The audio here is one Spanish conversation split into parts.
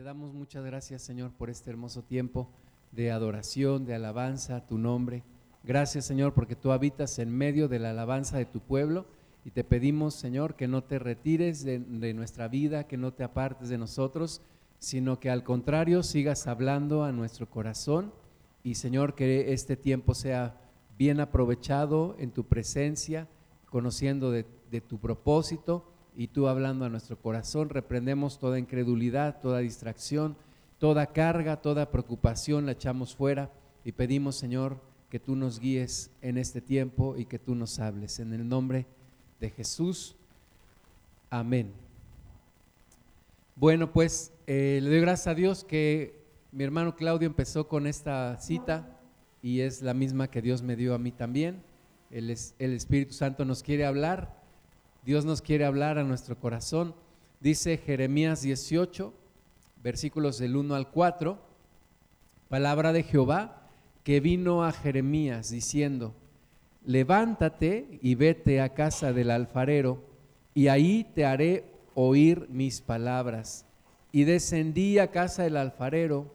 te damos muchas gracias, Señor, por este hermoso tiempo de adoración, de alabanza a tu nombre. Gracias, Señor, porque tú habitas en medio de la alabanza de tu pueblo. Y te pedimos, Señor, que no te retires de, nuestra vida, que no te apartes de nosotros, sino que al contrario sigas hablando a nuestro corazón. Y, Señor, que este tiempo sea bien aprovechado en tu presencia, conociendo de tu propósito y tú hablando a nuestro corazón. Reprendemos toda incredulidad, toda distracción, toda carga, toda preocupación, la echamos fuera y pedimos, Señor, que tú nos guíes en este tiempo y que tú nos hables. En el nombre de Jesús. Amén. Bueno, pues eh, le doy gracias a Dios que mi hermano Claudio empezó con esta cita y es la misma que Dios me dio a mí también. El, el Espíritu Santo nos quiere hablar, Dios nos quiere hablar a nuestro corazón. Dice Jeremías 18, versículos del 1 al 4, palabra de Jehová que vino a Jeremías diciendo, levántate y vete a casa del alfarero, y ahí te haré oír mis palabras. Y descendí a casa del alfarero,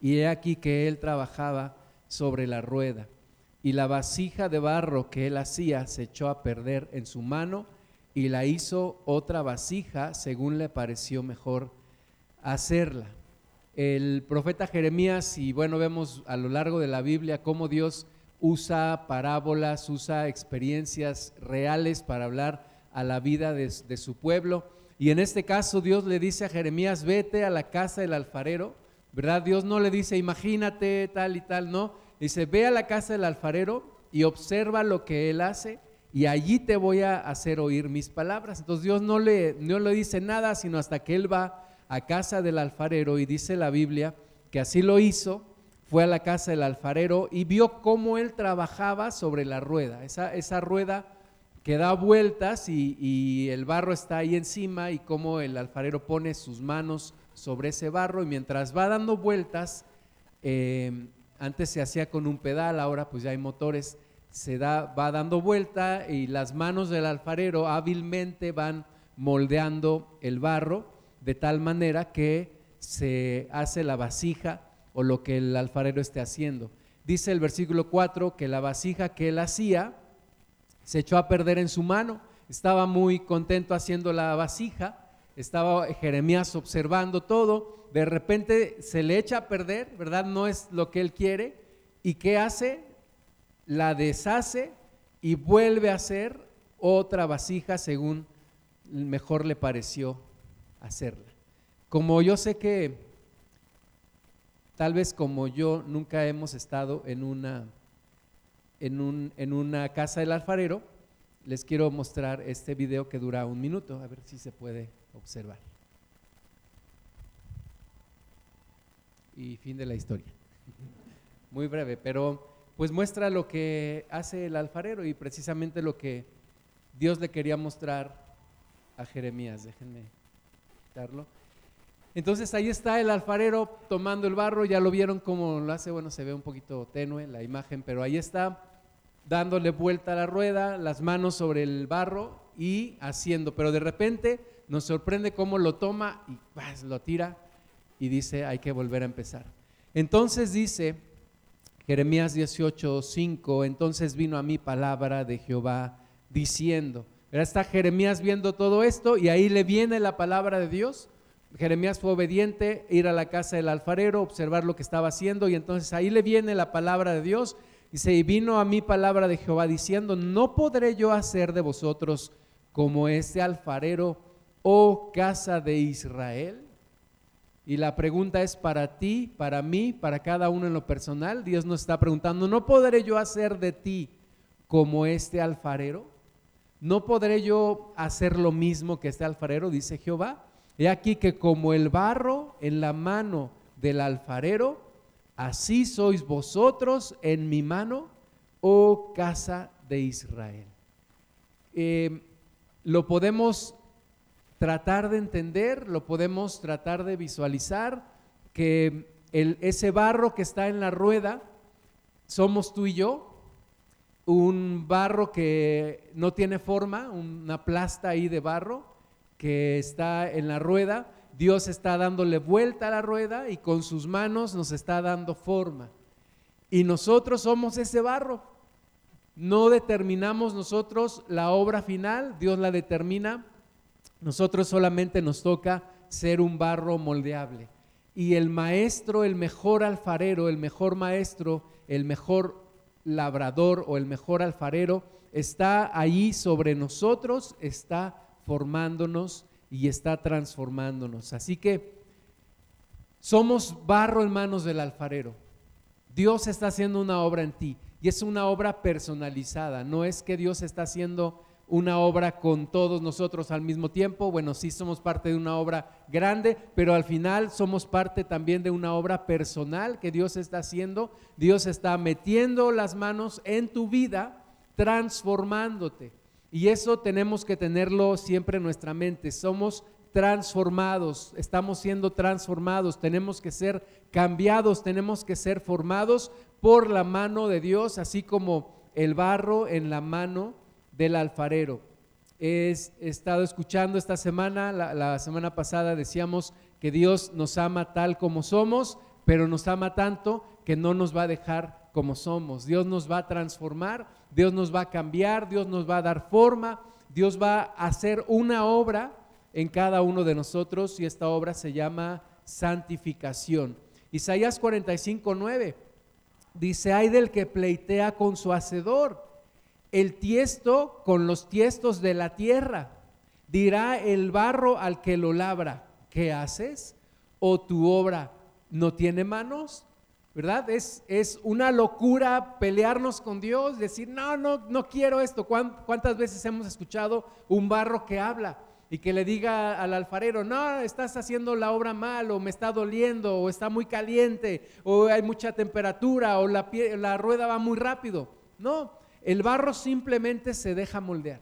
y he aquí que él trabajaba sobre la rueda, y la vasija de barro que él hacía se echó a perder en su mano, y la hizo otra vasija según le pareció mejor hacerla. El profeta Jeremías, y bueno, vemos a lo largo de la Biblia cómo Dios usa parábolas, usa experiencias reales para hablar a la vida de, de, su pueblo. Y en este caso Dios le dice a Jeremías, vete a la casa del alfarero, ¿verdad? Dios no le dice, imagínate tal y tal, no. Dice, ve a la casa del alfarero y observa lo que él hace y allí te voy a hacer oír mis palabras. Entonces Dios no le, no le dice nada, sino hasta que él va a casa del alfarero y dice la Biblia que así lo hizo, fue a la casa del alfarero y vio cómo él trabajaba sobre la rueda, esa, esa rueda que da vueltas y, y, el barro está ahí encima y cómo el alfarero pone sus manos sobre ese barro y mientras va dando vueltas, eh, antes se hacía con un pedal, ahora pues ya hay motores, se da, va dando vuelta y las manos del alfarero hábilmente van moldeando el barro de tal manera que se hace la vasija o lo que el alfarero esté haciendo. Dice el versículo 4 que la vasija que él hacía se echó a perder en su mano. Estaba muy contento haciendo la vasija, estaba Jeremías observando todo, de repente se le echa a perder, ¿verdad? No es lo que él quiere. ¿Y qué hace? La deshace y vuelve a hacer otra vasija según mejor le pareció hacerla. Como yo sé que tal vez como yo nunca hemos estado en una, en, un, en una casa del alfarero, les quiero mostrar este video que dura un minuto, a ver si se puede observar. Y fin de la historia. Muy breve, pero pues muestra lo que hace el alfarero y precisamente lo que Dios le quería mostrar a Jeremías. Déjenme quitarlo. Entonces ahí está el alfarero tomando el barro, ya lo vieron cómo lo hace, bueno, se ve un poquito tenue la imagen, pero ahí está dándole vuelta a la rueda, las manos sobre el barro y haciendo, pero de repente nos sorprende cómo lo toma y lo tira y dice, hay que volver a empezar. Entonces dice Jeremías 18, 5, entonces vino a mí palabra de Jehová diciendo, está Jeremías viendo todo esto y ahí le viene la palabra de Dios Jeremías fue obediente, ir a la casa del alfarero, observar lo que estaba haciendo y entonces ahí le viene la palabra de Dios. Dice, y vino a mí palabra de Jehová diciendo, no podré yo hacer de vosotros como este alfarero, oh casa de Israel. Y la pregunta es para ti, para mí, para cada uno en lo personal. Dios nos está preguntando, ¿no podré yo hacer de ti como este alfarero? ¿No podré yo hacer lo mismo que este alfarero? Dice Jehová. He aquí que como el barro en la mano del alfarero, así sois vosotros en mi mano, oh casa de Israel. Eh, lo podemos tratar de entender, lo podemos tratar de visualizar, que el, ese barro que está en la rueda somos tú y yo, un barro que no tiene forma, una plasta ahí de barro, que está en la rueda Dios está dándole vuelta a la rueda y con sus manos nos está dando forma. Y nosotros somos ese barro. No determinamos nosotros la obra final, Dios la determina. Nosotros solamente nos toca ser un barro moldeable. Y el maestro, el mejor alfarero, el mejor maestro, el mejor labrador o el mejor alfarero está ahí sobre nosotros, está formándonos y está transformándonos. Así que somos barro en manos del alfarero. Dios está haciendo una obra en ti y es una obra personalizada. No es que Dios está haciendo una obra con todos nosotros al mismo tiempo. Bueno, sí somos parte de una obra grande, pero al final somos parte también de una obra personal que Dios está haciendo. Dios está metiendo las manos en tu vida, transformándote. Y eso tenemos que tenerlo siempre en nuestra mente. Somos transformados, estamos siendo transformados, tenemos que ser cambiados, tenemos que ser formados por la mano de Dios, así como el barro en la mano del alfarero. He estado escuchando esta semana, la, semana pasada decíamos que Dios nos ama tal como somos, pero nos ama tanto que no nos va a dejar como somos. Dios nos va a transformar, Dios nos va a cambiar, Dios nos va a dar forma, Dios va a hacer una obra en cada uno de nosotros y esta obra se llama santificación. Isaías 45, 9 dice, hay del que pleitea con su hacedor, el tiesto con los tiestos de la tierra. Dirá el barro al que lo labra, ¿qué haces? ¿O tu obra no tiene manos? ¿verdad? Es, es una locura pelearnos con Dios, decir, no, no, no quiero esto. ¿Cuántas veces hemos escuchado un barro que habla y que le diga al alfarero, no, estás haciendo la obra mal, o me está doliendo, o está muy caliente, o hay mucha temperatura, o la, la rueda va muy rápido? No, el barro simplemente se deja moldear.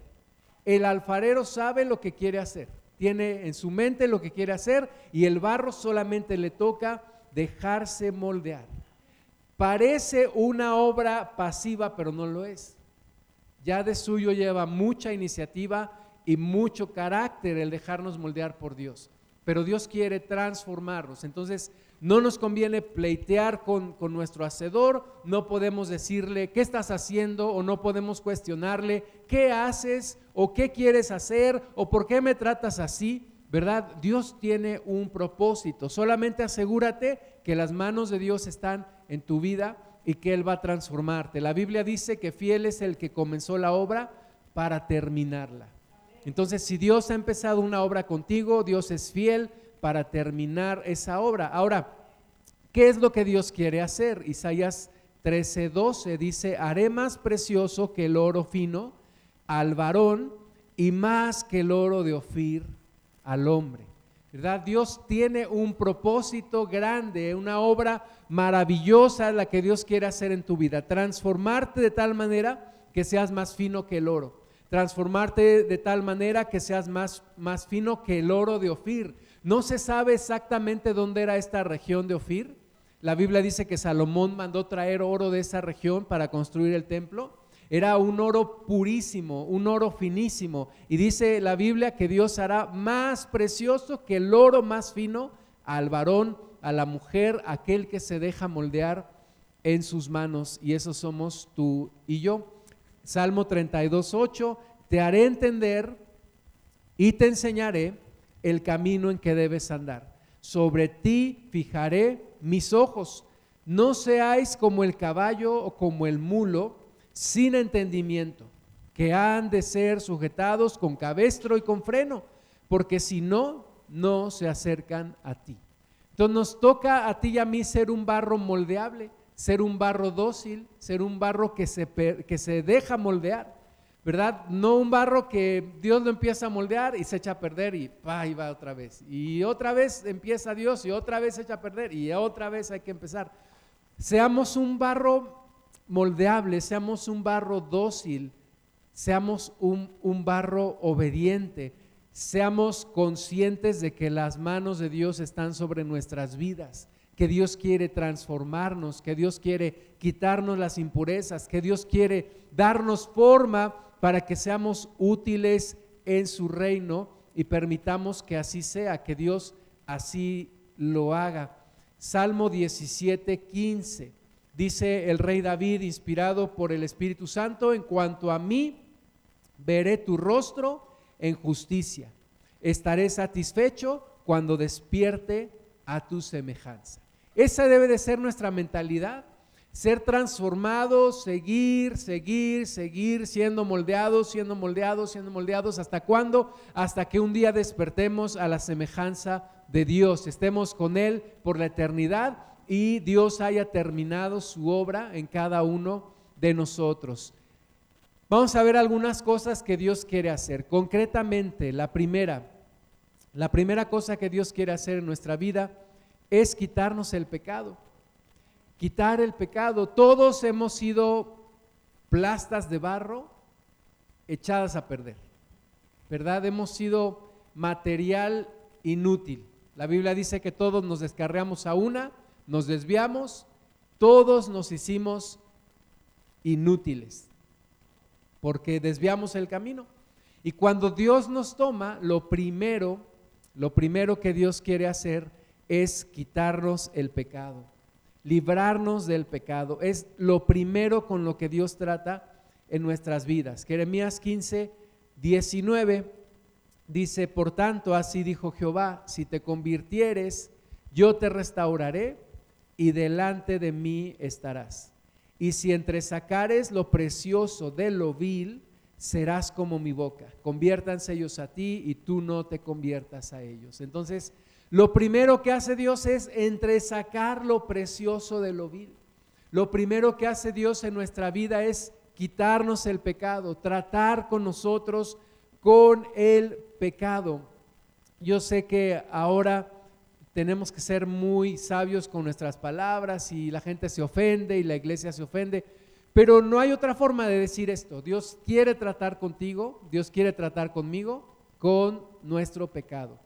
El alfarero sabe lo que quiere hacer, tiene en su mente lo que quiere hacer y el barro solamente le toca dejarse moldear. Parece una obra pasiva, pero no lo es. Ya de suyo lleva mucha iniciativa y mucho carácter el dejarnos moldear por Dios. Pero Dios quiere transformarnos. Entonces, no nos conviene pleitear con, con, nuestro hacedor, no podemos decirle qué estás haciendo o no podemos cuestionarle qué haces o qué quieres hacer o por qué me tratas así, ¿verdad? Dios tiene un propósito. Solamente asegúrate que las manos de Dios están en tu vida y que Él va a transformarte. La Biblia dice que fiel es el que comenzó la obra para terminarla. Entonces, si Dios ha empezado una obra contigo, Dios es fiel para terminar esa obra. Ahora, ¿qué es lo que Dios quiere hacer? Isaías 13:12 dice, haré más precioso que el oro fino al varón y más que el oro de Ofir al hombre. ¿verdad? Dios tiene un propósito grande, una obra maravillosa la que Dios quiere hacer en tu vida, transformarte de tal manera que seas más fino que el oro, transformarte de tal manera que seas más, más fino que el oro de Ofir. No se sabe exactamente dónde era esta región de Ofir. La Biblia dice que Salomón mandó traer oro de esa región para construir el templo era un oro purísimo, un oro finísimo. Y dice la Biblia que Dios hará más precioso que el oro más fino al varón, a la mujer, aquel que se deja moldear en sus manos. Y esos somos tú y yo. Salmo 32, 8, te haré entender y te enseñaré el camino en que debes andar. Sobre ti fijaré mis ojos. No seáis como el caballo o como el mulo sin entendimiento, que han de ser sujetados con cabestro y con freno, porque si no, no se acercan a ti. Entonces nos toca a ti y a mí ser un barro moldeable, ser un barro dócil, ser un barro que se, que se deja moldear, ¿verdad? No un barro que Dios lo empieza a moldear y se echa a perder y, pa, y va otra vez. Y otra vez empieza Dios y otra vez se echa a perder y otra vez hay que empezar. Seamos un barro moldeable, seamos un barro dócil, seamos un, un, barro obediente, seamos conscientes de que las manos de Dios están sobre nuestras vidas, que Dios quiere transformarnos, que Dios quiere quitarnos las impurezas, que Dios quiere darnos forma para que seamos útiles en su reino y permitamos que así sea, que Dios así lo haga. Salmo 17, 15. Dice el rey David, inspirado por el Espíritu Santo, en cuanto a mí, veré tu rostro en justicia. Estaré satisfecho cuando despierte a tu semejanza. Esa debe de ser nuestra mentalidad ser transformados, seguir, seguir, seguir siendo moldeados, siendo moldeados, siendo moldeados. ¿Hasta cuándo? Hasta que un día despertemos a la semejanza de Dios, estemos con Él por la eternidad y Dios haya terminado su obra en cada uno de nosotros. Vamos a ver algunas cosas que Dios quiere hacer. Concretamente, la primera, la primera cosa que Dios quiere hacer en nuestra vida es quitarnos el pecado quitar el pecado. Todos hemos sido plastas de barro echadas a perder, ¿verdad? Hemos sido material inútil. La Biblia dice que todos nos descarreamos a una, nos desviamos, todos nos hicimos inútiles, porque desviamos el camino. Y cuando Dios nos toma, lo primero, lo primero que Dios quiere hacer es quitarnos el pecado librarnos del pecado. Es lo primero con lo que Dios trata en nuestras vidas. Jeremías 15, 19 dice, por tanto, así dijo Jehová, si te convirtieres, yo te restauraré y delante de mí estarás. Y si entresacares lo precioso de lo vil, serás como mi boca. Conviértanse ellos a ti y tú no te conviertas a ellos. Entonces, lo primero que hace Dios es entresacar lo precioso de lo vil. Lo primero que hace Dios en nuestra vida es quitarnos el pecado, tratar con nosotros con el pecado. Yo sé que ahora tenemos que ser muy sabios con nuestras palabras y la gente se ofende y la iglesia se ofende, pero no hay otra forma de decir esto. Dios quiere tratar contigo, Dios quiere tratar conmigo con nuestro pecado.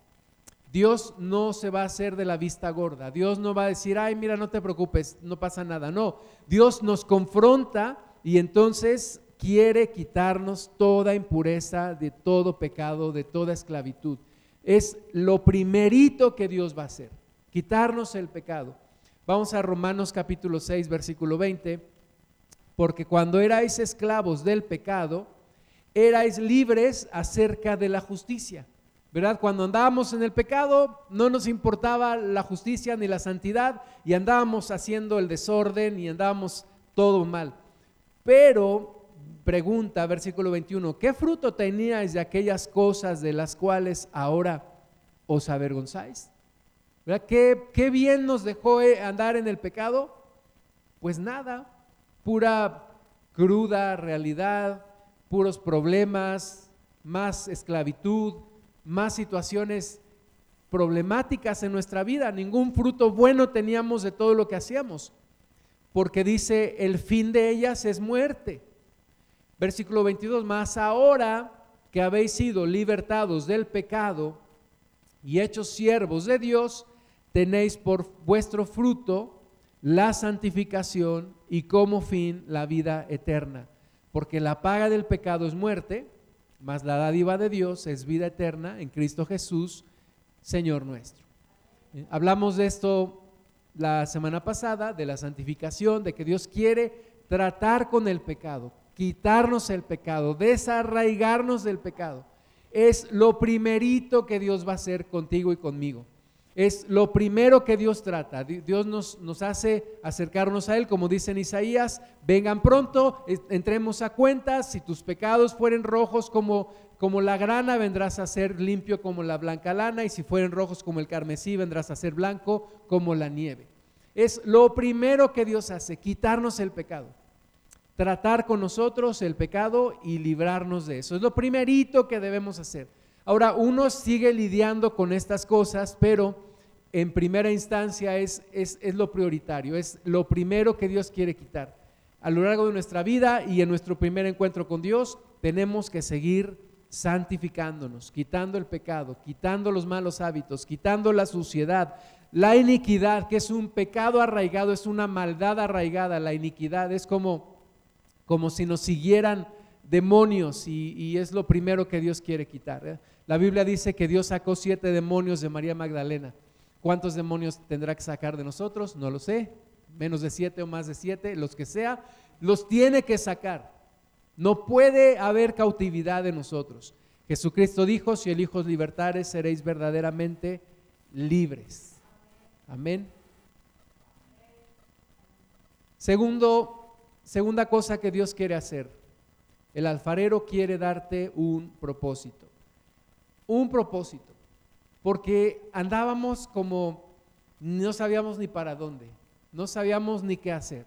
Dios no se va a hacer de la vista gorda. Dios no va a decir, ay, mira, no te preocupes, no pasa nada. No, Dios nos confronta y entonces quiere quitarnos toda impureza, de todo pecado, de toda esclavitud. Es lo primerito que Dios va a hacer, quitarnos el pecado. Vamos a Romanos capítulo 6, versículo 20, porque cuando erais esclavos del pecado, erais libres acerca de la justicia. ¿Verdad? Cuando andábamos en el pecado no nos importaba la justicia ni la santidad y andábamos haciendo el desorden y andábamos todo mal. Pero, pregunta, versículo 21, ¿qué fruto teníais de aquellas cosas de las cuales ahora os avergonzáis? ¿Verdad? ¿Qué, ¿Qué bien nos dejó eh, andar en el pecado? Pues nada, pura cruda realidad, puros problemas, más esclavitud, más situaciones problemáticas en nuestra vida. Ningún fruto bueno teníamos de todo lo que hacíamos, porque dice, el fin de ellas es muerte. Versículo 22, más ahora que habéis sido libertados del pecado y hechos siervos de Dios, tenéis por vuestro fruto la santificación y como fin la vida eterna. Porque la paga del pecado es muerte, mas la dádiva de Dios es vida eterna en Cristo Jesús, Señor nuestro. Eh, hablamos de esto la semana pasada, de la santificación, de que Dios quiere tratar con el pecado, quitarnos el pecado, desarraigarnos del pecado. Es lo primerito que Dios va a hacer contigo y conmigo es lo primero que Dios trata. Dios nos, nos, hace acercarnos a Él, como dice en Isaías, vengan pronto, entremos a cuentas, si tus pecados fueren rojos como, como la grana, vendrás a ser limpio como la blanca lana, y si fueren rojos como el carmesí, vendrás a ser blanco como la nieve. Es lo primero que Dios hace, quitarnos el pecado, tratar con nosotros el pecado y librarnos de eso. Es lo primerito que debemos hacer. Ahora, uno sigue lidiando con estas cosas, pero en primera instancia es, es, lo prioritario, es lo primero que Dios quiere quitar. A lo largo de nuestra vida y en nuestro primer encuentro con Dios, tenemos que seguir santificándonos, quitando el pecado, quitando los malos hábitos, quitando la suciedad, la iniquidad, que es un pecado arraigado, es una maldad arraigada, la iniquidad es como, como si nos siguieran demonios y, y es lo primero que Dios quiere quitar. ¿eh? La Biblia dice que Dios sacó siete demonios de María Magdalena ¿Cuántos demonios tendrá que sacar de nosotros? No lo sé. Menos de siete o más de siete, los que sea, los tiene que sacar. No puede haber cautividad de nosotros. Jesucristo dijo, si el Hijo libertares, seréis verdaderamente libres. Amén. Segundo, segunda cosa que Dios quiere hacer. El alfarero quiere darte un propósito. Un propósito. Porque andábamos como, no sabíamos ni para dónde, no sabíamos ni qué hacer.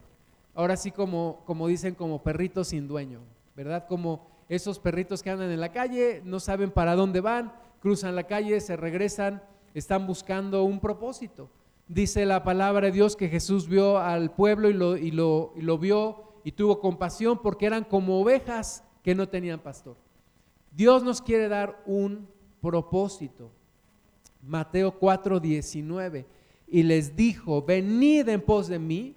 Ahora sí como, como dicen, como perritos sin dueño, ¿verdad? Como esos perritos que andan en la calle, no saben para dónde van, cruzan la calle, se regresan, están buscando un propósito. Dice la palabra de Dios que Jesús vio al pueblo y lo, y lo, y lo vio y tuvo compasión porque eran como ovejas que no tenían pastor. Dios nos quiere dar un propósito. Mateo 4, 19. Y les dijo, venid en pos de mí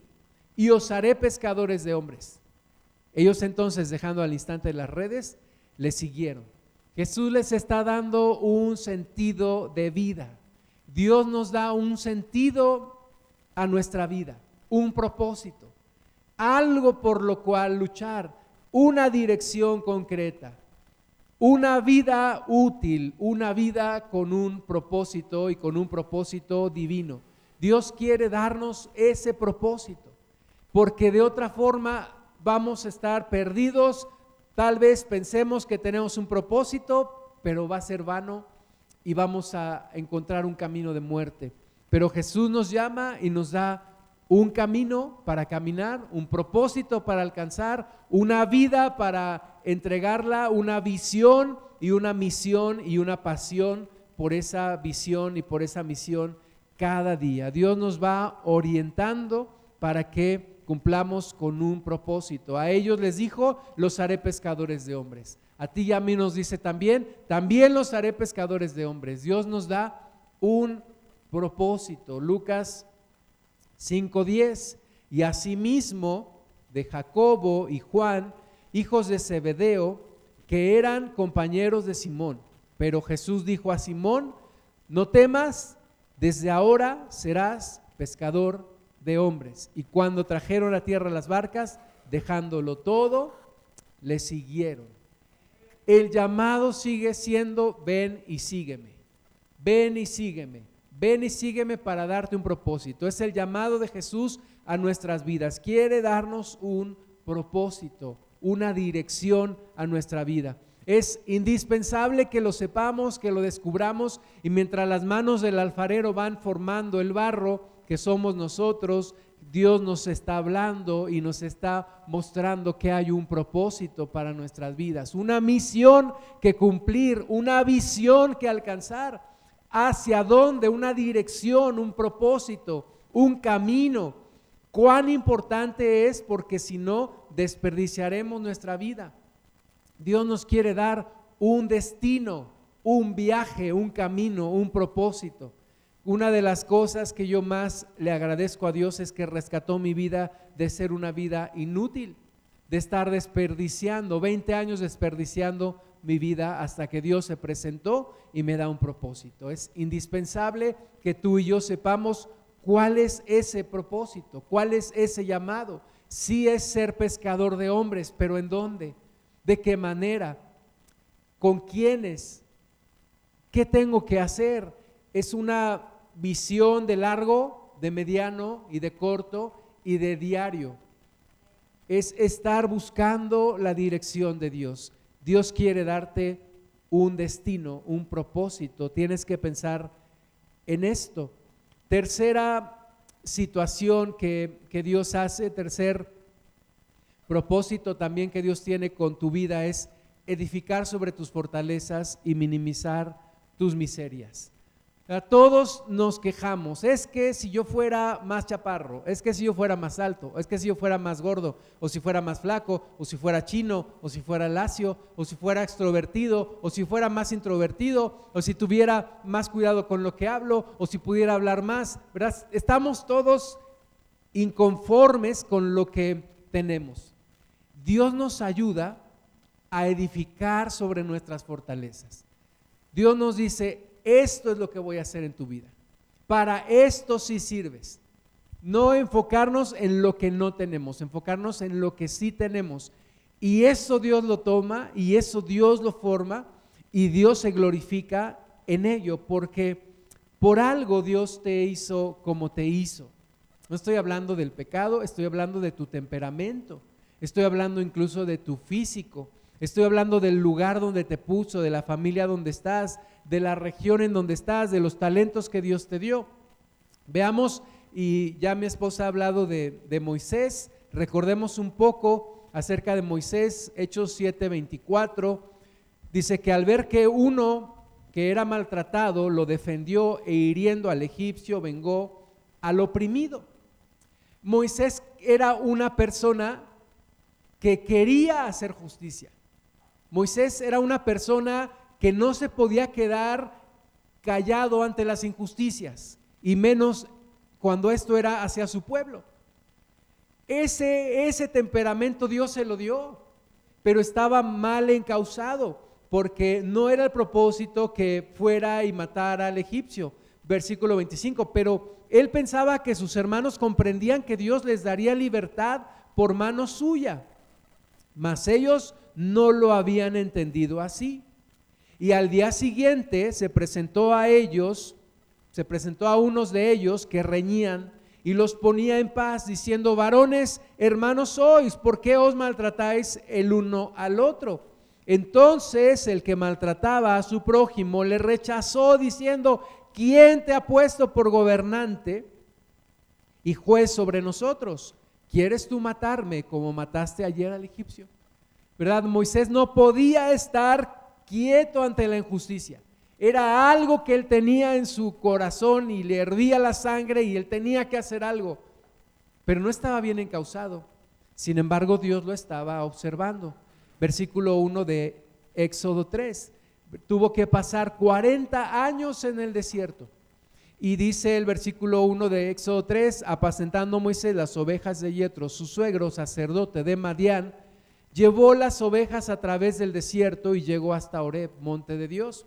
y os haré pescadores de hombres. Ellos entonces, dejando al instante las redes, le siguieron. Jesús les está dando un sentido de vida. Dios nos da un sentido a nuestra vida, un propósito, algo por lo cual luchar, una dirección concreta, una vida útil, una vida con un propósito y con un propósito divino. Dios quiere darnos ese propósito, porque de otra forma vamos a estar perdidos, tal vez pensemos que tenemos un propósito, pero va a ser vano y vamos a encontrar un camino de muerte. Pero Jesús nos llama y nos da un camino para caminar, un propósito para alcanzar, una vida para entregarla, una visión y una misión y una pasión por esa visión y por esa misión cada día. Dios nos va orientando para que cumplamos con un propósito. A ellos les dijo, los haré pescadores de hombres. A ti y a mí nos dice también, también los haré pescadores de hombres. Dios nos da un propósito. Lucas 5:10. Y asimismo de Jacobo y Juan, hijos de Zebedeo, que eran compañeros de Simón. Pero Jesús dijo a Simón, no temas, desde ahora serás pescador de hombres. Y cuando trajeron a tierra las barcas, dejándolo todo, le siguieron. El llamado sigue siendo, ven y sígueme, ven y sígueme, ven y sígueme para darte un propósito. Es el llamado de Jesús a nuestras vidas. Quiere darnos un propósito, una dirección a nuestra vida. Es indispensable que lo sepamos, que lo descubramos y mientras las manos del alfarero van formando el barro, que somos nosotros, Dios nos está hablando y nos está mostrando que hay un propósito para nuestras vidas, una misión que cumplir, una visión que alcanzar, hacia dónde, una dirección, un propósito, un camino. Cuán importante es porque si no, desperdiciaremos nuestra vida. Dios nos quiere dar un destino, un viaje, un camino, un propósito. Una de las cosas que yo más le agradezco a Dios es que rescató mi vida de ser una vida inútil, de estar desperdiciando, 20 años desperdiciando mi vida hasta que Dios se presentó y me da un propósito. Es indispensable que tú y yo sepamos cuál es ese propósito, cuál es ese llamado. Sí es ser pescador de hombres, pero ¿en dónde? ¿De qué manera? ¿Con quiénes? ¿Qué tengo que hacer? Es una visión de largo, de mediano y de corto y de diario. Es estar buscando la dirección de Dios. Dios quiere darte un destino, un propósito. Tienes que pensar en esto. Tercera situación que, que Dios hace, tercer propósito también que Dios tiene con tu vida es edificar sobre tus fortalezas y minimizar tus miserias. Todos nos quejamos, es que si yo fuera más chaparro, es que si yo fuera más alto, es que si yo fuera más gordo, o si fuera más flaco, o si fuera chino, o si fuera lacio, o si fuera extrovertido, o si fuera más introvertido, o si tuviera más cuidado con lo que hablo, o si pudiera hablar más. Estamos todos inconformes con lo que tenemos. Dios nos ayuda a edificar sobre nuestras fortalezas. Dios nos dice, esto es lo que voy a hacer en tu vida. para esto sí sirves. No enfocarnos en lo que no tenemos, enfocarnos en lo que sí tenemos. Y eso Dios lo toma y eso Dios lo forma y Dios se glorifica en ello porque por algo Dios te hizo como te hizo. No estoy hablando del pecado, estoy hablando de tu temperamento, estoy hablando incluso de tu físico, estoy hablando del lugar donde te puso, de la familia donde estás, de la región en donde estás, de los talentos que Dios te dio. Veamos, y ya mi esposa ha hablado de, Moisés, recordemos un poco acerca de Moisés, Hechos 7:24, dice que al ver que uno que era maltratado lo defendió e hiriendo al egipcio vengó al oprimido. Moisés era una persona que quería hacer justicia. Moisés era una persona que no se podía quedar callado ante las injusticias, y menos cuando esto era hacia su pueblo. Ese, ese temperamento Dios se lo dio, pero estaba mal encausado, porque no era el propósito que fuera y matara al egipcio. Versículo 25, pero él pensaba que sus hermanos comprendían que Dios les daría libertad por mano suya, mas ellos no lo habían entendido así. Y al día siguiente se presentó a ellos, se presentó a unos de ellos que reñían y los ponía en paz, diciendo, varones, hermanos sois, ¿por qué os maltratáis el uno al otro? Entonces el que maltrataba a su prójimo le rechazó diciendo, ¿quién te ha puesto por gobernante y juez sobre nosotros? ¿Quieres tú matarme como mataste ayer al egipcio? ¿Verdad? Moisés no podía estar quieto ante la injusticia. Era algo que él tenía en su corazón y le hervía la sangre y él tenía que hacer algo, pero no estaba bien encausado. Sin embargo, Dios lo estaba observando. Versículo 1 de Éxodo 3. Tuvo que pasar 40 años en el desierto. Y dice el versículo 1 de Éxodo 3, apacentando Moisés las ovejas de Yetro, su suegro, sacerdote de Madián, llevó las ovejas a través del desierto y llegó hasta Oreb, monte de Dios.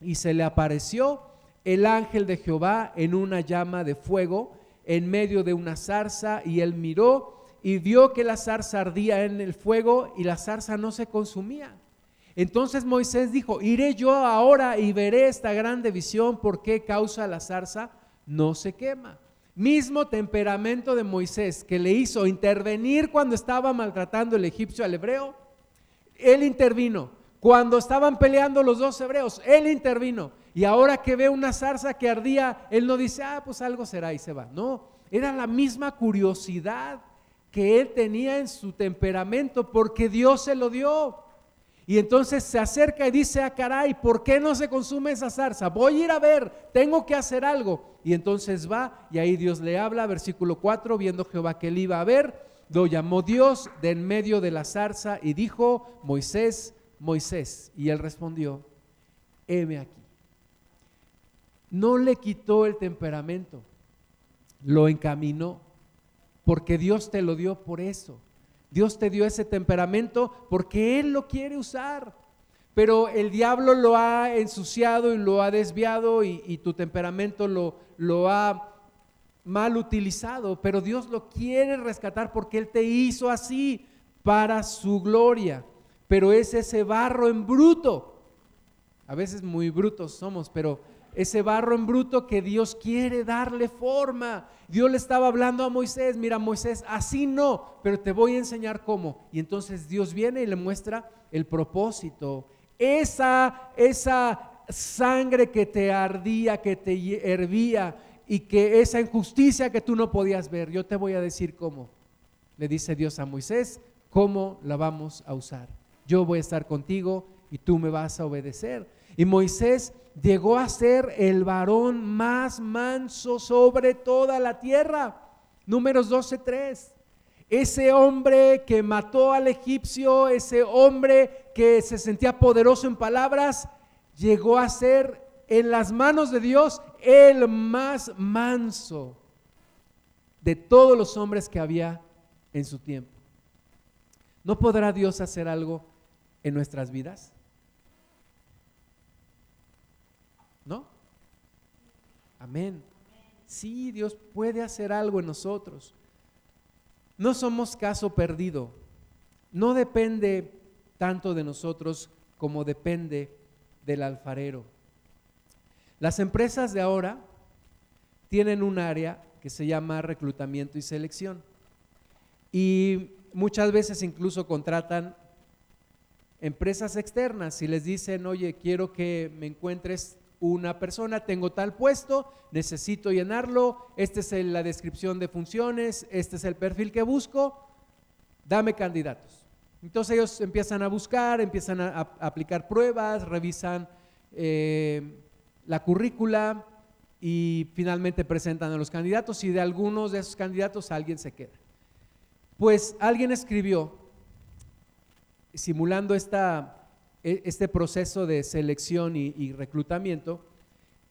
Y se le apareció el ángel de Jehová en una llama de fuego en medio de una zarza y él miró y vio que la zarza ardía en el fuego y la zarza no se consumía. Entonces Moisés dijo, iré yo ahora y veré esta grande visión, por qué causa la zarza no se quema mismo temperamento de Moisés que le hizo intervenir cuando estaba maltratando el egipcio al hebreo, él intervino. Cuando estaban peleando los dos hebreos, él intervino. Y ahora que ve una zarza que ardía, él no dice, ah, pues algo será y se va. No, era la misma curiosidad que él tenía en su temperamento porque Dios se lo dio. Y entonces se acerca y dice, ah, caray, ¿por qué no se consume esa zarza? Voy a ir a ver, tengo que hacer algo. Y entonces va y ahí Dios le habla, versículo 4, viendo Jehová que él iba a ver, lo llamó Dios de en medio de la zarza y dijo, Moisés, Moisés. Y él respondió, heme aquí. No le quitó el temperamento, lo encaminó, porque Dios te lo dio por eso. Dios te dio ese temperamento porque Él lo quiere usar. Pero el diablo lo ha ensuciado y lo ha desviado y, tu temperamento lo, lo ha mal utilizado. Pero Dios lo quiere rescatar porque Él te hizo así para su gloria. Pero es ese barro en bruto. A veces muy brutos somos, pero ese barro en bruto que Dios quiere darle forma. Dios le estaba hablando a Moisés, mira Moisés, así no, pero te voy a enseñar cómo. Y entonces Dios viene y le muestra el propósito. Esa, esa sangre que te ardía, que te hervía y que esa injusticia que tú no podías ver, yo te voy a decir cómo. Le dice Dios a Moisés, cómo la vamos a usar. Yo voy a estar contigo y tú me vas a obedecer. Y Moisés llegó a ser el varón más manso sobre toda la tierra. Números 12:3. Ese hombre que mató al egipcio, ese hombre que se sentía poderoso en palabras, llegó a ser en las manos de Dios el más manso de todos los hombres que había en su tiempo. ¿No podrá Dios hacer algo en nuestras vidas? ¿No? Amén. Sí, Dios puede hacer algo en nosotros. No somos caso perdido. No depende tanto de nosotros como depende del alfarero. Las empresas de ahora tienen un área que se llama reclutamiento y selección. Y muchas veces incluso contratan empresas externas y les dicen, oye, quiero que me encuentres una persona, tengo tal puesto, necesito llenarlo, esta es la descripción de funciones, este es el perfil que busco, dame candidatos. Entonces ellos empiezan a buscar, empiezan a, aplicar pruebas, revisan eh, la currícula y finalmente presentan a los candidatos y de algunos de esos candidatos alguien se queda. Pues alguien escribió, simulando esta, este proceso de selección y, reclutamiento,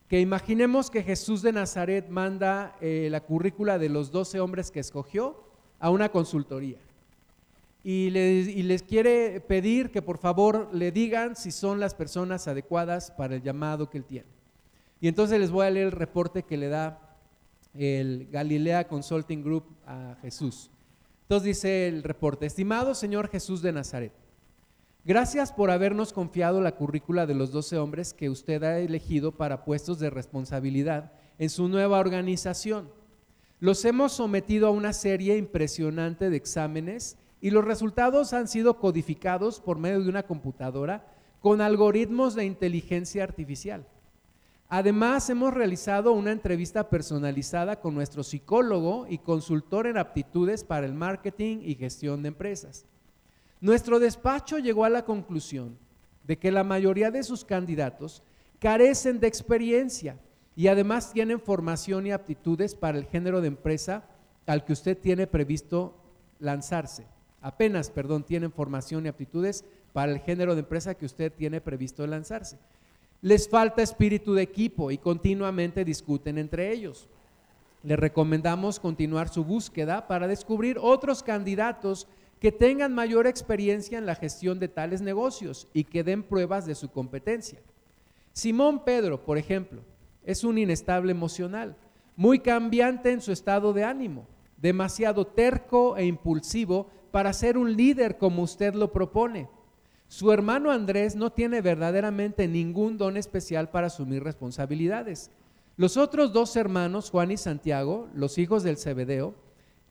que imaginemos que Jesús de Nazaret manda eh, la currícula de los 12 hombres que escogió a una consultoría y les, quiere pedir que por favor le digan si son las personas adecuadas para el llamado que él tiene. Y entonces les voy a leer el reporte que le da el Galilea Consulting Group a Jesús. Entonces dice el reporte, estimado Señor Jesús de Nazaret, gracias por habernos confiado la currícula de los 12 hombres que usted ha elegido para puestos de responsabilidad en su nueva organización. Los hemos sometido a una serie impresionante de exámenes y los resultados han sido codificados por medio de una computadora con algoritmos de inteligencia artificial. Además, hemos realizado una entrevista personalizada con nuestro psicólogo y consultor en aptitudes para el marketing y gestión de empresas. Nuestro despacho llegó a la conclusión de que la mayoría de sus candidatos carecen de experiencia y además tienen formación y aptitudes para el género de empresa al que usted tiene previsto lanzarse. Apenas, perdón, tienen formación y aptitudes para el género de empresa que usted tiene previsto lanzarse. Les falta espíritu de equipo y continuamente discuten entre ellos. Le recomendamos continuar su búsqueda para descubrir otros candidatos que tengan mayor experiencia en la gestión de tales negocios y que den pruebas de su competencia. Simón Pedro, por ejemplo, es un inestable emocional, muy cambiante en su estado de ánimo, demasiado terco e impulsivo para ser un líder como usted lo propone su hermano Andrés no tiene verdaderamente ningún don especial para asumir responsabilidades. Los otros dos hermanos, Juan y Santiago, los hijos del Cebedeo,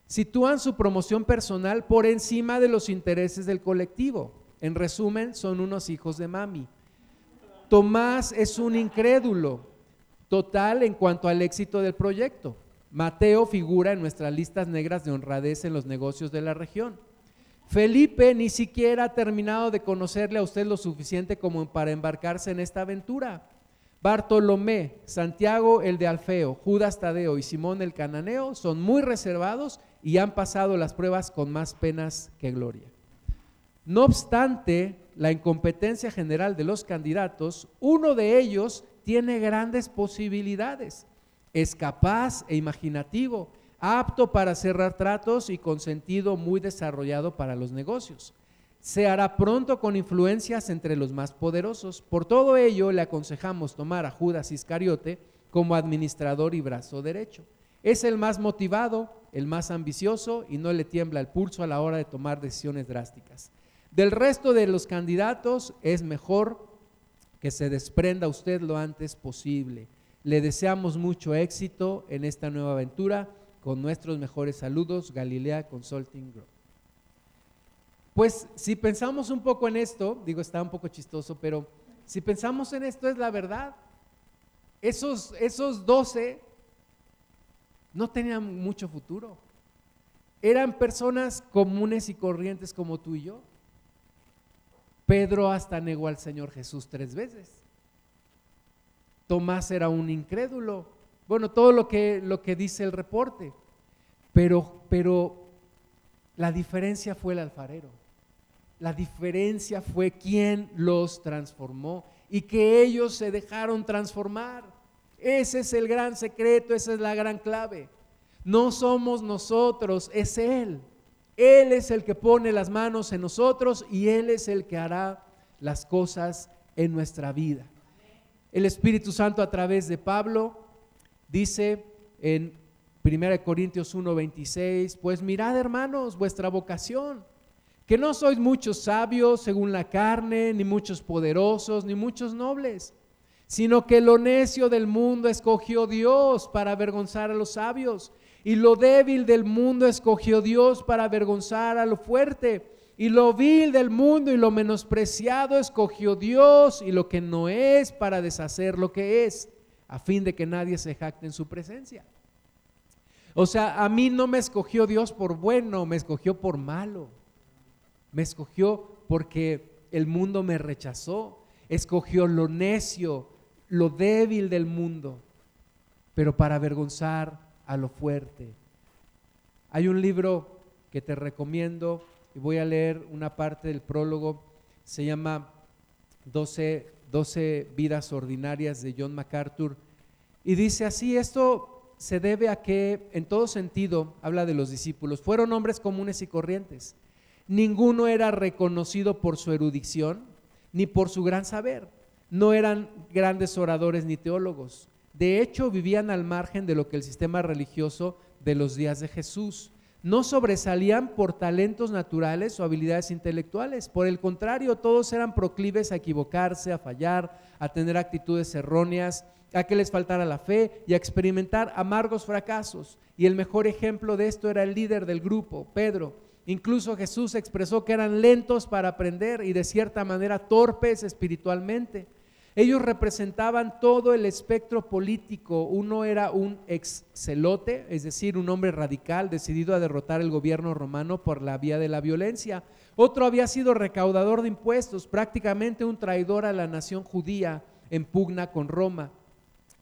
sitúan su promoción personal por encima de los intereses del colectivo. En resumen, son unos hijos de mami. Tomás es un incrédulo total en cuanto al éxito del proyecto. Mateo figura en nuestras listas negras de honradez en los negocios de la región. Felipe ni siquiera ha terminado de conocerle a usted lo suficiente como para embarcarse en esta aventura. Bartolomé, Santiago el de Alfeo, Judas Tadeo y Simón el Cananeo son muy reservados y han pasado las pruebas con más penas que gloria. No obstante la incompetencia general de los candidatos, uno de ellos tiene grandes posibilidades. Es capaz e imaginativo apto para cerrar tratos y con sentido muy desarrollado para los negocios. Se hará pronto con influencias entre los más poderosos. Por todo ello, le aconsejamos tomar a Judas Iscariote como administrador y brazo derecho. Es el más motivado, el más ambicioso y no le tiembla el pulso a la hora de tomar decisiones drásticas. Del resto de los candidatos es mejor que se desprenda usted lo antes posible. Le deseamos mucho éxito en esta nueva aventura con nuestros mejores saludos, Galilea Consulting Group. Pues si pensamos un poco en esto, digo, está un poco chistoso, pero si pensamos en esto es la verdad. Esos, esos 12 no tenían mucho futuro. Eran personas comunes y corrientes como tú y yo. Pedro hasta negó al Señor Jesús tres veces. Tomás era un incrédulo. Bueno, todo lo que, lo que dice el reporte. Pero, pero la diferencia fue el alfarero. La diferencia fue quién los transformó y que ellos se dejaron transformar. Ese es el gran secreto, esa es la gran clave. No somos nosotros, es Él. Él es el que pone las manos en nosotros y Él es el que hará las cosas en nuestra vida. El Espíritu Santo a través de Pablo dice en 1 Corintios 1:26, pues mirad hermanos vuestra vocación, que no sois muchos sabios según la carne, ni muchos poderosos, ni muchos nobles, sino que lo necio del mundo escogió Dios para avergonzar a los sabios, y lo débil del mundo escogió Dios para avergonzar a lo fuerte. Y lo vil del mundo y lo menospreciado escogió Dios y lo que no es para deshacer lo que es, a fin de que nadie se jacte en su presencia. O sea, a mí no me escogió Dios por bueno, me escogió por malo. Me escogió porque el mundo me rechazó. Escogió lo necio, lo débil del mundo, pero para avergonzar a lo fuerte. Hay un libro que te recomiendo y voy a leer una parte del prólogo. Se llama 12, 12 vidas ordinarias de John MacArthur. Y dice así, esto se debe a que, en todo sentido, habla de los discípulos, fueron hombres comunes y corrientes. Ninguno era reconocido por su erudición ni por su gran saber. No eran grandes oradores ni teólogos. De hecho, vivían al margen de lo que el sistema religioso de los días de Jesús. No sobresalían por talentos naturales o habilidades intelectuales. Por el contrario, todos eran proclives a equivocarse, a fallar, a tener actitudes erróneas a que les faltara la fe y a experimentar amargos fracasos. Y el mejor ejemplo de esto era el líder del grupo, Pedro. Incluso Jesús expresó que eran lentos para aprender y de cierta manera torpes espiritualmente. Ellos representaban todo el espectro político. Uno era un excelote, es decir, un hombre radical decidido a derrotar el gobierno romano por la vía de la violencia. Otro había sido recaudador de impuestos, prácticamente un traidor a la nación judía en pugna con Roma.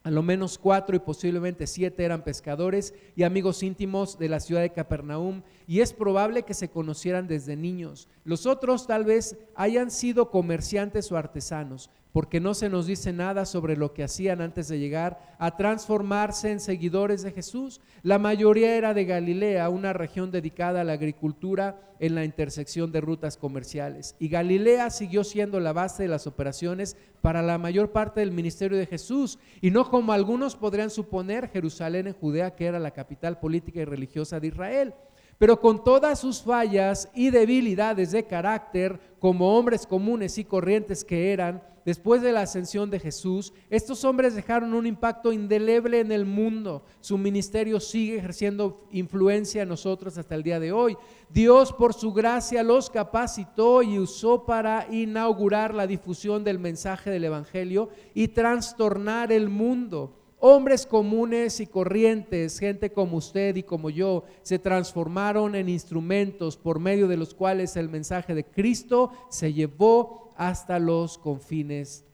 A lo menos cuatro y posiblemente siete eran pescadores y amigos íntimos de la ciudad de Capernaum y es probable que se conocieran desde niños. Los otros tal vez hayan sido comerciantes o artesanos, porque no se nos dice nada sobre lo que hacían antes de llegar a transformarse en seguidores de Jesús. La mayoría era de Galilea, una región dedicada a la agricultura en la intersección de rutas comerciales. Y Galilea siguió siendo la base de las operaciones para la mayor parte del ministerio de Jesús, y no como algunos podrían suponer Jerusalén en Judea, que era la capital política y religiosa de Israel. Pero con todas sus fallas y debilidades de carácter, como hombres comunes y corrientes que eran, después de la ascensión de Jesús, estos hombres dejaron un impacto indeleble en el mundo. Su ministerio sigue ejerciendo influencia en nosotros hasta el día de hoy. Dios por su gracia los capacitó y usó para inaugurar la difusión del mensaje del Evangelio y trastornar el mundo. Hombres comunes y corrientes, gente como usted y como yo, se transformaron en instrumentos por medio de los cuales el mensaje de Cristo se llevó hasta los confines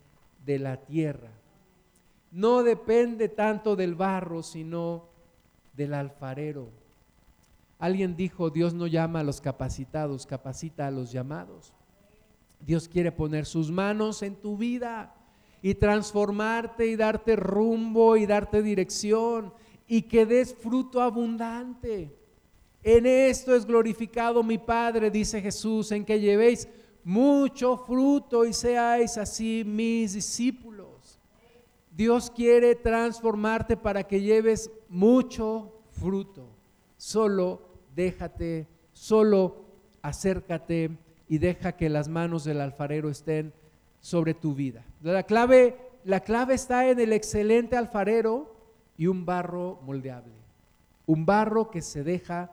de la tierra. No depende tanto del barro, sino del alfarero. Alguien dijo, Dios no llama a los capacitados, capacita a los llamados. Dios quiere poner sus manos en tu vida y transformarte y darte rumbo y darte dirección y que des fruto abundante. En esto es glorificado mi Padre, dice Jesús, en que llevéis mucho fruto y seáis así mis discípulos. Dios quiere transformarte para que lleves mucho fruto. Solo déjate, solo acércate y deja que las manos del alfarero estén sobre tu vida. La clave, la clave está en el excelente alfarero y un barro moldeable. Un barro que se deja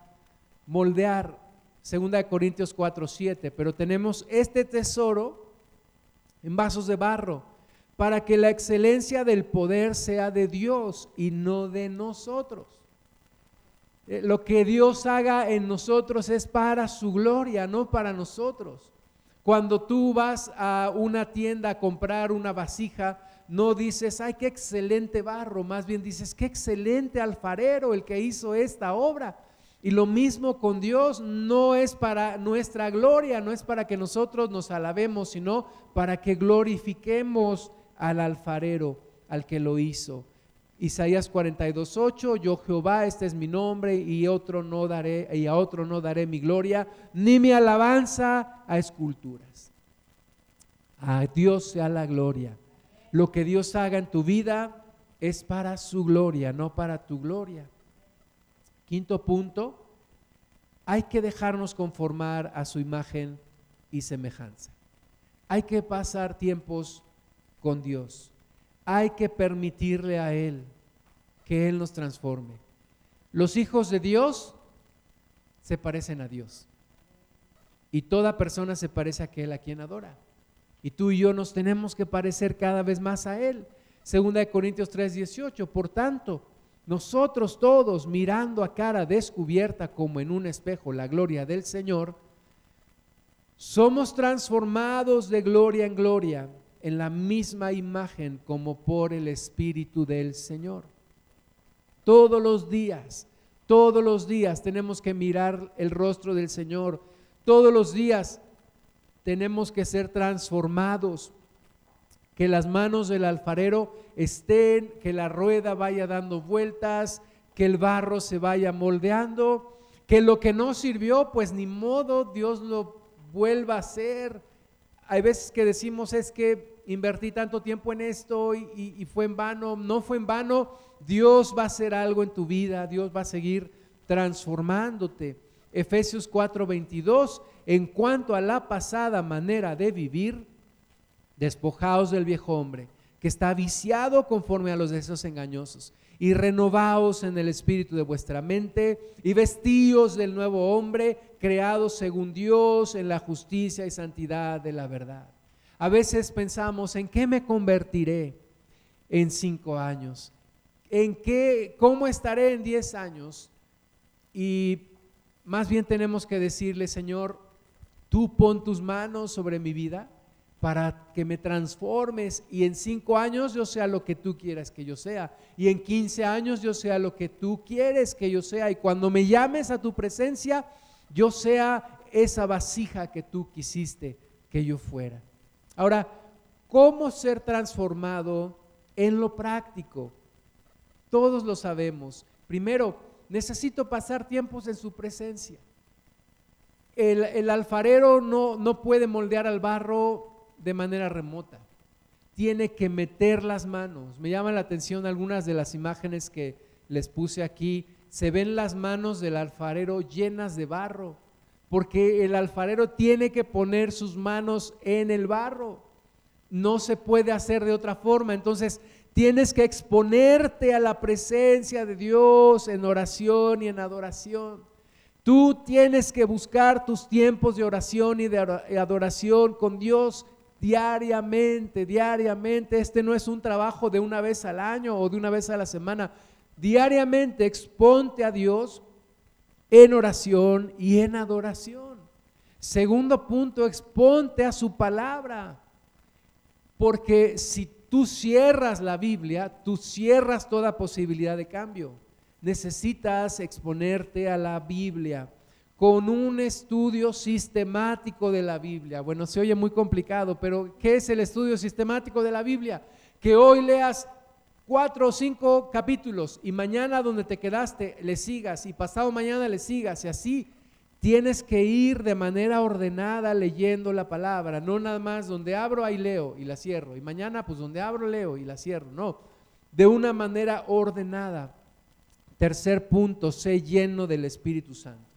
moldear. Segunda de Corintios 4, 7. Pero tenemos este tesoro en vasos de barro para que la excelencia del poder sea de Dios y no de nosotros. Eh, lo que Dios haga en nosotros es para su gloria, no para nosotros. Cuando tú vas a una tienda a comprar una vasija, no dices, ay, qué excelente barro, más bien dices, qué excelente alfarero el que hizo esta obra. Y lo mismo con Dios, no es para nuestra gloria, no es para que nosotros nos alabemos, sino para que glorifiquemos al alfarero, al que lo hizo. Isaías 42:8, yo Jehová, este es mi nombre y otro no daré y a otro no daré mi gloria ni mi alabanza a esculturas. A Dios sea la gloria. Lo que Dios haga en tu vida es para su gloria, no para tu gloria. Quinto punto, hay que dejarnos conformar a su imagen y semejanza. Hay que pasar tiempos con Dios. Hay que permitirle a Él que Él nos transforme. Los hijos de Dios se parecen a Dios. Y toda persona se parece a aquel a quien adora. Y tú y yo nos tenemos que parecer cada vez más a Él. Segunda de Corintios 3:18. Por tanto, nosotros todos mirando a cara descubierta como en un espejo la gloria del Señor, somos transformados de gloria en gloria en la misma imagen como por el Espíritu del Señor. Todos los días, todos los días tenemos que mirar el rostro del Señor. Todos los días tenemos que ser transformados. Que las manos del alfarero estén, que la rueda vaya dando vueltas, que el barro se vaya moldeando, que lo que no sirvió, pues ni modo, Dios lo vuelva a hacer. Hay veces que decimos es que invertí tanto tiempo en esto y, y, fue en vano. No fue en vano. Dios va a hacer algo en tu vida. Dios va a seguir transformándote. Efesios 4:22, en cuanto a la pasada manera de vivir, despojaos del viejo hombre, que está viciado conforme a los deseos engañosos, y renovaos en el espíritu de vuestra mente, y vestíos del nuevo hombre, creados según Dios en la justicia y santidad de la verdad. A veces pensamos, ¿en qué me convertiré en cinco años? ¿En qué, cómo estaré en diez años? Y más bien tenemos que decirle, Señor, tú pon tus manos sobre mi vida para que me transformes y en cinco años yo sea lo que tú quieras que yo sea y en quince años yo sea lo que tú quieres que yo sea y cuando me llames a tu presencia yo sea esa vasija que tú quisiste que yo fuera. Ahora, ¿cómo ser transformado en lo práctico? Todos lo sabemos. Primero, necesito pasar tiempos en su presencia. El, alfarero no, no puede moldear al barro de manera remota. Tiene que meter las manos. Me llama la atención algunas de las imágenes que les puse aquí. Se ven las manos del alfarero llenas de barro, porque el alfarero tiene que poner sus manos en el barro. No se puede hacer de otra forma. Entonces, Tienes que exponerte a la presencia de Dios en oración y en adoración. Tú tienes que buscar tus tiempos de oración y de adoración con Dios diariamente, diariamente. Este no es un trabajo de una vez al año o de una vez a la semana. Diariamente exponte a Dios en oración y en adoración. Segundo punto, exponte a su palabra. Porque si tú cierras la Biblia, tú cierras toda posibilidad de cambio. Necesitas exponerte a la Biblia con un estudio sistemático de la Biblia. Bueno, se oye muy complicado, pero ¿qué es el estudio sistemático de la Biblia? Que hoy leas cuatro o cinco capítulos y mañana donde te quedaste le sigas y pasado mañana le sigas y así Tienes que ir de manera ordenada leyendo la palabra, no nada más donde abro ahí leo y la cierro y mañana pues donde abro leo y la cierro, no, de una manera ordenada. Tercer punto, sé lleno del Espíritu Santo.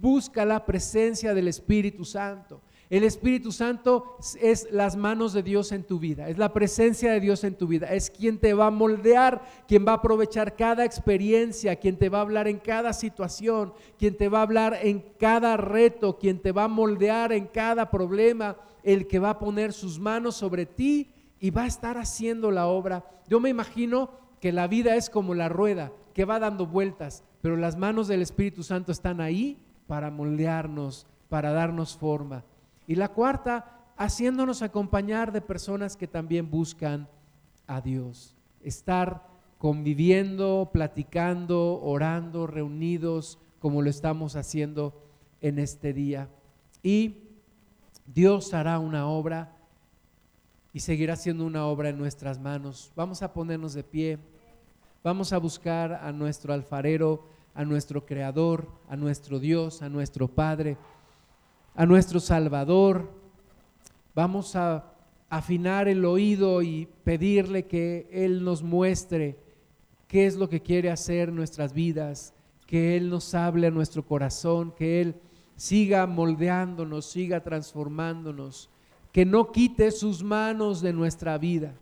Busca la presencia del Espíritu Santo. El Espíritu Santo es las manos de Dios en tu vida, es la presencia de Dios en tu vida, es quien te va a moldear, quien va a aprovechar cada experiencia, quien te va a hablar en cada situación, quien te va a hablar en cada reto, quien te va a moldear en cada problema, el que va a poner sus manos sobre ti y va a estar haciendo la obra. Yo me imagino que la vida es como la rueda que va dando vueltas, pero las manos del Espíritu Santo están ahí para moldearnos, para darnos forma. Y la cuarta, haciéndonos acompañar de personas que también buscan a Dios. Estar conviviendo, platicando, orando, reunidos, como lo estamos haciendo en este día. Y Dios hará una obra y seguirá haciendo una obra en nuestras manos. Vamos a ponernos de pie, vamos a buscar a nuestro alfarero, a nuestro creador, a nuestro Dios, a nuestro Padre a nuestro Salvador. Vamos a afinar el oído y pedirle que Él nos muestre qué es lo que quiere hacer en nuestras vidas, que Él nos hable a nuestro corazón, que Él siga moldeándonos, siga transformándonos, que no quite sus manos de nuestra vida.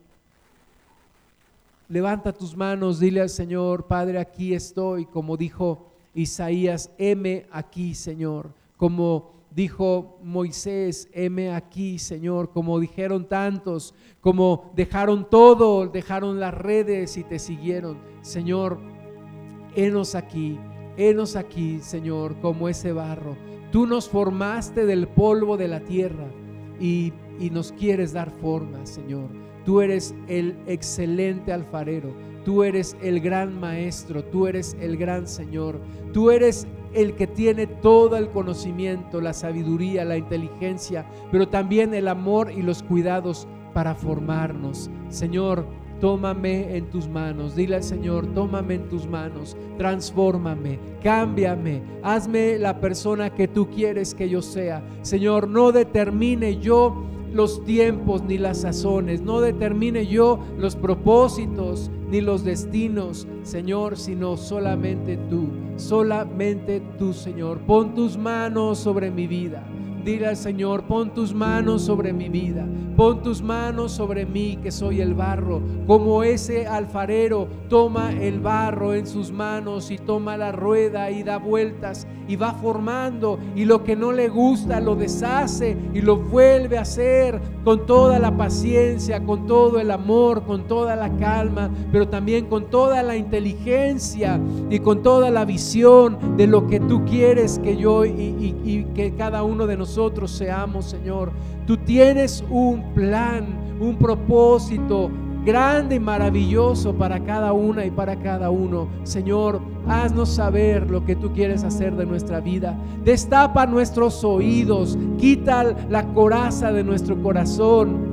Levanta tus manos, dile al Señor, Padre, aquí estoy, como dijo Isaías, heme aquí, Señor, como dijo Moisés, heme aquí, Señor, como dijeron tantos, como dejaron todo, dejaron las redes y te siguieron. Señor, henos aquí, henos aquí, Señor, como ese barro. Tú nos formaste del polvo de la tierra y, y nos quieres dar forma, Señor. Tú eres el excelente alfarero, tú eres el gran maestro, tú eres el gran Señor, tú eres el que tiene todo el conocimiento, la sabiduría, la inteligencia, pero también el amor y los cuidados para formarnos. Señor, tómame en tus manos. Dile al Señor, tómame en tus manos, transfórmame, cámbiame, hazme la persona que tú quieres que yo sea. Señor, no determine yo los tiempos ni las sazones, no determine yo los propósitos ni los destinos, Señor, sino solamente tú, solamente tú, Señor. Pon tus manos sobre mi vida. Dile al Señor, pon tus manos sobre mi vida, pon tus manos sobre mí que soy el barro, como ese alfarero toma el barro en sus manos y toma la rueda y da vueltas y va formando y lo que no le gusta lo deshace y lo vuelve a hacer con toda la paciencia, con todo el amor, con toda la calma, pero también con toda la inteligencia y con toda la visión de lo que tú quieres que yo y, y que cada uno de nosotros seamos, Señor. Tú tienes un plan, un propósito grande y maravilloso para cada una y para cada uno. Señor, haznos saber lo que tú quieres hacer de nuestra vida. Destapa nuestros oídos, quita la coraza de nuestro corazón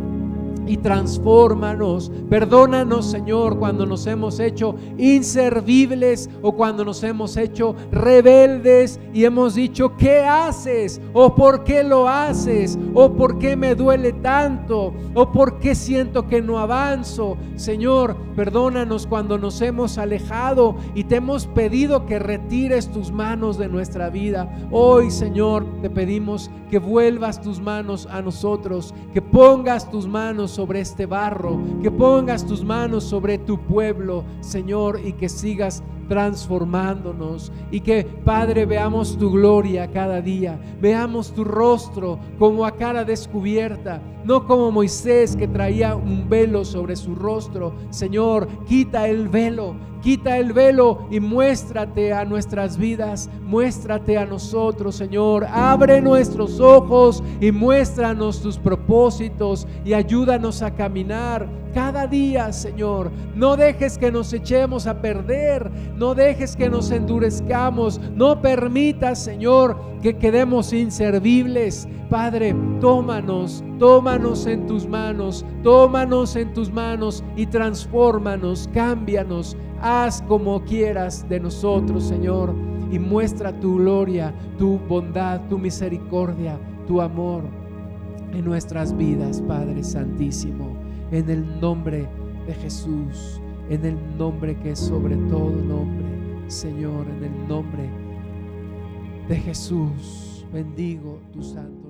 y transfórmanos. Perdónanos, Señor, cuando nos hemos hecho inservibles o cuando nos hemos hecho rebeldes y hemos dicho, ¿qué haces? ¿O por qué lo haces? ¿O por qué me duele tanto? ¿O por qué siento que no avanzo? Señor, perdónanos cuando nos hemos alejado y te hemos pedido que retires tus manos de nuestra vida. Hoy, Señor, te pedimos que vuelvas tus manos a nosotros, que pongas tus manos sobre este barro, que pongas tus manos sobre tu pueblo, Señor, y que sigas transformándonos y que Padre veamos tu gloria cada día, veamos tu rostro como a cara descubierta, no como Moisés que traía un velo sobre su rostro. Señor, quita el velo, quita el velo y muéstrate a nuestras vidas, muéstrate a nosotros, Señor. Abre nuestros ojos y muéstranos tus propósitos y ayúdanos a caminar cada día, Señor. No dejes que nos echemos a perder, no dejes que nos endurezcamos, no permitas, Señor, que quedemos inservibles. Padre, tómanos, tómanos en tus manos, tómanos en tus manos y transfórmanos, cámbianos, haz como quieras de nosotros, Señor, y muestra tu gloria, tu bondad, tu misericordia, tu amor en nuestras vidas, Padre Santísimo en el nombre de Jesús, en el nombre que es sobre todo nombre, Señor, en el nombre de Jesús. Bendigo tu santo.